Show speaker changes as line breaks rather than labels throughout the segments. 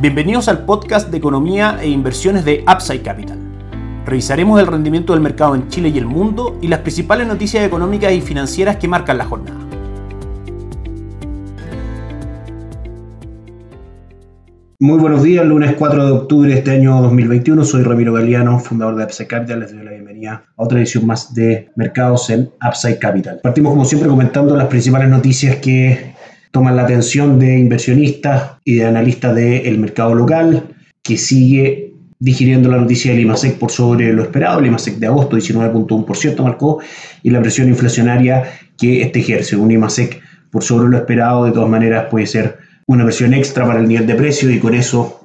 Bienvenidos al podcast de economía e inversiones de Upside Capital. Revisaremos el rendimiento del mercado en Chile y el mundo y las principales noticias económicas y financieras que marcan la jornada. Muy buenos días, lunes 4 de octubre de este año 2021. Soy Ramiro Galeano, fundador de Upside Capital. Les doy la bienvenida a otra edición más de Mercados en Upside Capital. Partimos, como siempre, comentando las principales noticias que toman la atención de inversionistas y de analistas del mercado local, que sigue digiriendo la noticia del IMASEC por sobre lo esperado. El IMASEC de agosto 19.1% marcó y la presión inflacionaria que este ejerce. Un IMASEC por sobre lo esperado de todas maneras puede ser una presión extra para el nivel de precio y con eso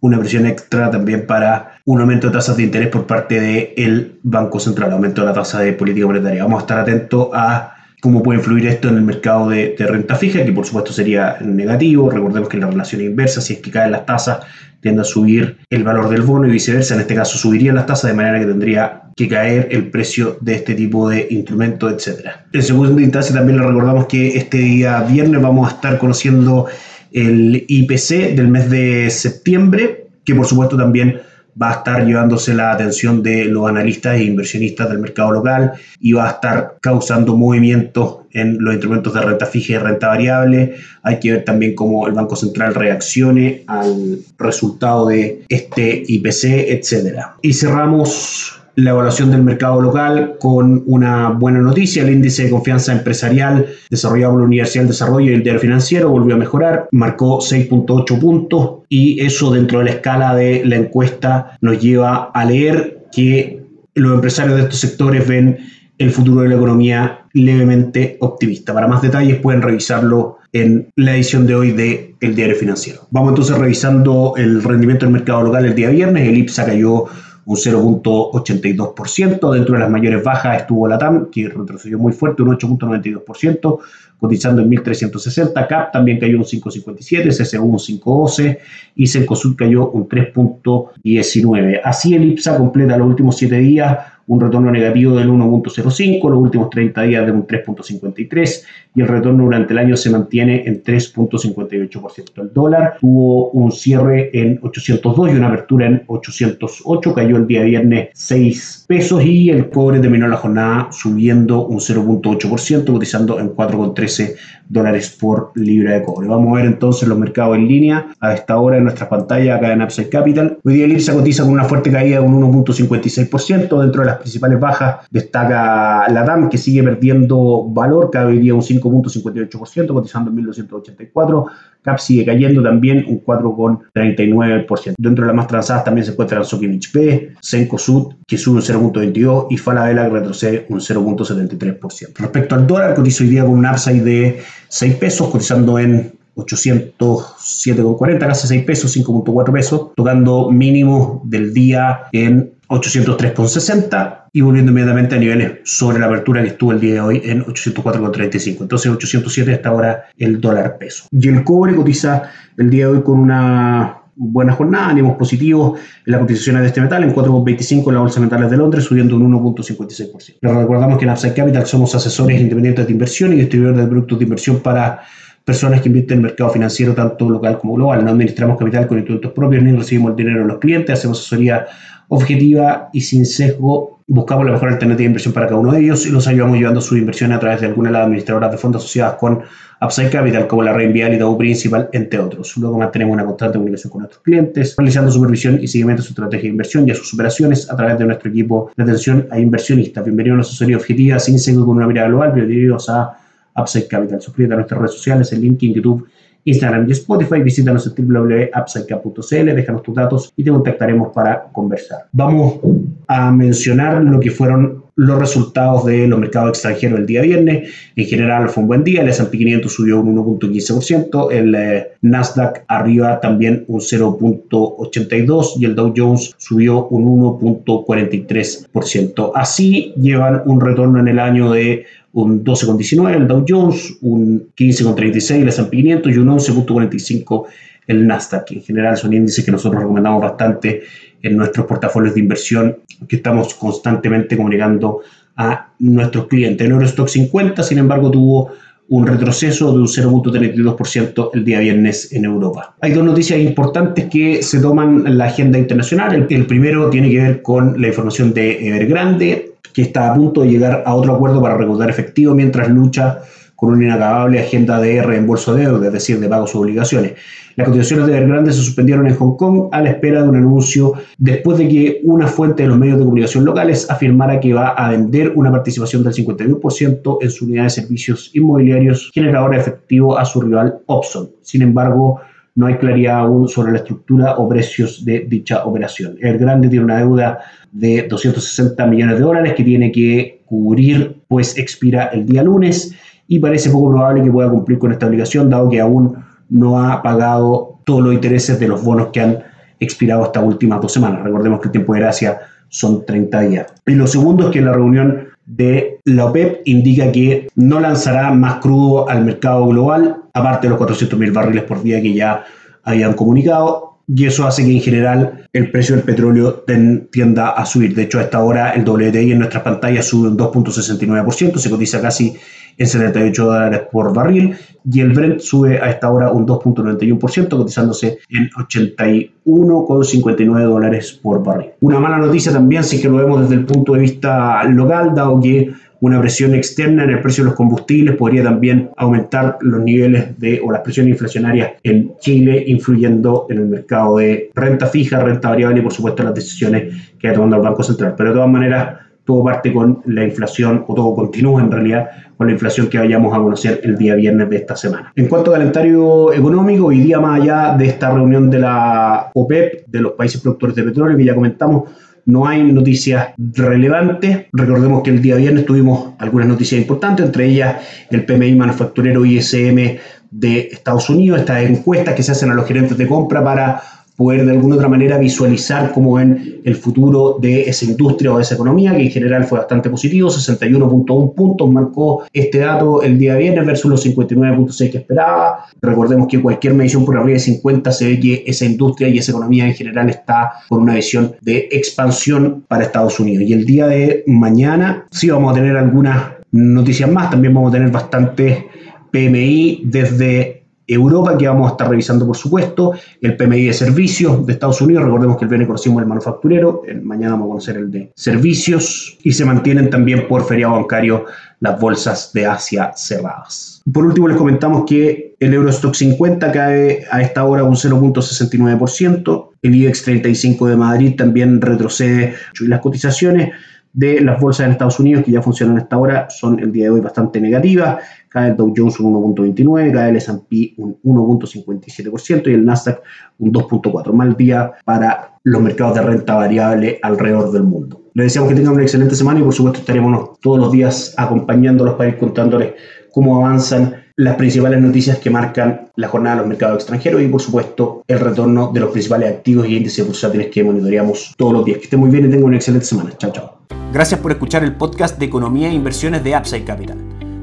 una presión extra también para un aumento de tasas de interés por parte del Banco Central, aumento de la tasa de política monetaria. Vamos a estar atentos a cómo puede influir esto en el mercado de, renta fija, que por supuesto sería negativo. Recordemos que la relación inversa, si es que caen las tasas, tiende a subir el valor del bono y viceversa. En este caso subirían las tasas de manera que tendría que caer el precio de este tipo de instrumentos, etc. En segunda instancia también le recordamos que este día viernes vamos a estar conociendo el IPC del mes de septiembre, que por supuesto también va a estar llevándose la atención de los analistas e inversionistas del mercado local y va a estar causando movimientos en los instrumentos de renta fija y renta variable. Hay que ver también cómo el Banco Central reaccione al resultado de este IPC, etcétera. Y cerramos la evaluación del mercado local con una buena noticia. El índice de confianza empresarial desarrollado por la Universidad Desarrollo y el Diario Financiero volvió a mejorar, marcó 6.8 puntos y eso dentro de la escala de la encuesta nos lleva a leer que los empresarios de estos sectores ven el futuro de la economía levemente optimista. Para más detalles pueden revisarlo en la edición de hoy de El Diario Financiero. Vamos entonces revisando el rendimiento del mercado local el día viernes. El IPSA cayó un 0.82%. Dentro de las mayores bajas estuvo la TAM, que retrocedió muy fuerte, un 8.92%, cotizando en 1.360. CAP también cayó un 5.57, CCU un 5.12 y Cencosud cayó un 3.19. Así el IPSA completa los últimos 7 días un retorno negativo del 1.05, los últimos 30 días de un 3.53 y el retorno durante el año se mantiene en 3.58%. El dólar tuvo un cierre en 802 y una apertura en 808, cayó el día viernes 6 pesos y el cobre terminó la jornada subiendo un 0.8%, cotizando en 4.13 dólares por libra de cobre. Vamos a ver entonces los mercados en línea a esta hora en nuestra pantalla acá en Upside Capital. Hoy día el IPSA cotiza con una fuerte caída de un 1.56%. Dentro de las principales bajas destaca la DAM que sigue perdiendo valor, cada día un 5.58%, cotizando en 1.284. CAP sigue cayendo también un 4,39%. Dentro de las más transadas también se encuentra el Sokimich B, Senko Sud, que sube un 0.22% y Falabella que retrocede un 0.73%. Respecto al dólar, cotiza hoy día con un upside de 6 pesos, cotizando en 807,40, casi 6 pesos, 5.4 pesos, tocando mínimo del día en 803,60 y volviendo inmediatamente a niveles sobre la apertura que estuvo el día de hoy en 804,35. Entonces 807 hasta ahora el dólar peso. Y el cobre cotiza el día de hoy con una buena jornada, ánimos positivos en las cotizaciones de este metal, en 4,25 en la Bolsa de Metales de Londres, subiendo un 1,56%. Les recordamos que en Upside Capital somos asesores independientes de inversión y distribuidores de productos de inversión para personas que invierten en el mercado financiero tanto local como global. No administramos capital con instrumentos propios ni recibimos el dinero de los clientes, hacemos asesoría objetiva y sin sesgo. Buscamos la mejor alternativa de inversión para cada uno de ellos y los ayudamos llevando sus inversiones a través de alguna de las administradoras de fondos asociadas con Upside Capital, como la Reinvial y Dow Principal, entre otros. Luego mantenemos una constante comunicación con nuestros clientes, realizando supervisión y seguimiento de su estrategia de inversión y a sus operaciones a través de nuestro equipo de atención a inversionistas. Bienvenidos a una asesoría objetiva sin sesgo con una mirada global. Bienvenidos a Upside Capital. Suscríbete a nuestras redes sociales, en YouTube Instagram y Spotify. Visítanos en www.upsidecap.cl, déjanos tus datos y te contactaremos para conversar. Vamos a mencionar lo que fueron los resultados de los mercados extranjeros el día viernes. En general fue un buen día, el S&P 500 subió un 1.15%, el eh, Nasdaq arriba también un 0.82% y el Dow Jones subió un 1.43%. Así llevan un retorno en el año de un 12,19 el Dow Jones, un 15,36 el S&P 500 y un 11,45 el Nasdaq. En general son índices que nosotros recomendamos bastante en nuestros portafolios de inversión que estamos constantemente comunicando a nuestros clientes. El Eurostock 50, sin embargo, tuvo un retroceso de un 0.32% el día viernes en Europa. Hay dos noticias importantes que se toman en la agenda internacional. El, el primero tiene que ver con la información de Evergrande, que está a punto de llegar a otro acuerdo para recaudar efectivo mientras lucha con una inacabable agenda de reembolso de deuda, es decir, de pagos sus obligaciones. Las cotizaciones de Evergrande se suspendieron en Hong Kong a la espera de un anuncio después de que una fuente de los medios de comunicación locales afirmara que va a vender una participación del 51% en su unidad de servicios inmobiliarios generadora de efectivo a su rival Opson. Sin embargo, no hay claridad aún sobre la estructura o precios de dicha operación. Evergrande tiene una deuda de 260 millones de dólares que tiene que cubrir, pues expira el día lunes y parece poco probable que pueda cumplir con esta obligación, dado que aún no ha pagado todos los intereses de los bonos que han expirado estas últimas dos semanas. Recordemos que el tiempo de gracia son 30 días. Y lo segundo es que la reunión de la OPEP indica que no lanzará más crudo al mercado global, aparte de los 400.000 barriles por día que ya habían comunicado, y eso hace que en general el precio del petróleo tienda a subir. De hecho, a esta hora el WTI en nuestras pantallas sube un 2.69%, se cotiza casi en 78 dólares por barril y el Brent sube a esta hora un 2.91%, cotizándose en 81,59 dólares por barril. Una mala noticia también, si que lo vemos desde el punto de vista local, dado que una presión externa en el precio de los combustibles podría también aumentar los niveles de o las presiones inflacionarias en Chile, influyendo en el mercado de renta fija, renta variable y por supuesto las decisiones que ha tomado el Banco Central. Pero de todas maneras, todo parte con la inflación, o todo continúa en realidad con la inflación que vayamos a conocer el día viernes de esta semana. En cuanto al calendario económico, hoy día más allá de esta reunión de la OPEP, de los países productores de petróleo que ya comentamos, no hay noticias relevantes. Recordemos que el día viernes tuvimos algunas noticias importantes, entre ellas el PMI manufacturero ISM de Estados Unidos, estas encuestas que se hacen a los gerentes de compra para poder de alguna otra manera visualizar cómo ven el futuro de esa industria o de esa economía, que en general fue bastante positivo, 61.1 puntos marcó este dato el día viernes versus los 59.6 que esperaba. Recordemos que cualquier medición por arriba de 50 se ve que esa industria y esa economía en general está con una visión de expansión para Estados Unidos. Y el día de mañana sí vamos a tener algunas noticias más, también vamos a tener bastante PMI desde Europa, que vamos a estar revisando, por supuesto, el PMI de servicios de Estados Unidos, recordemos que el viernes conocimos el manufacturero, mañana vamos a conocer el de servicios, y se mantienen también por feriado bancario las bolsas de Asia cerradas. Por último, les comentamos que el Eurostock 50 cae a esta hora un 0.69%, el IBEX 35 de Madrid también retrocede. Y las cotizaciones de las bolsas en Estados Unidos que ya funcionan a esta hora son el día de hoy bastante negativas. Cae el Dow Jones un 1.29, cae el S&P un 1.57% y el Nasdaq un 2.4. Mal día para los mercados de renta variable alrededor del mundo. Les deseamos que tengan una excelente semana y por supuesto estaremos todos los días acompañándolos para ir contándoles cómo avanzan las principales noticias que marcan la jornada de los mercados extranjeros y por supuesto el retorno de los principales activos y índices bursátiles que monitoreamos todos los días. Que estén muy bien y tengan una excelente semana. Chao, chao.
Gracias por escuchar el podcast de Economía e Inversiones de Upside Capital.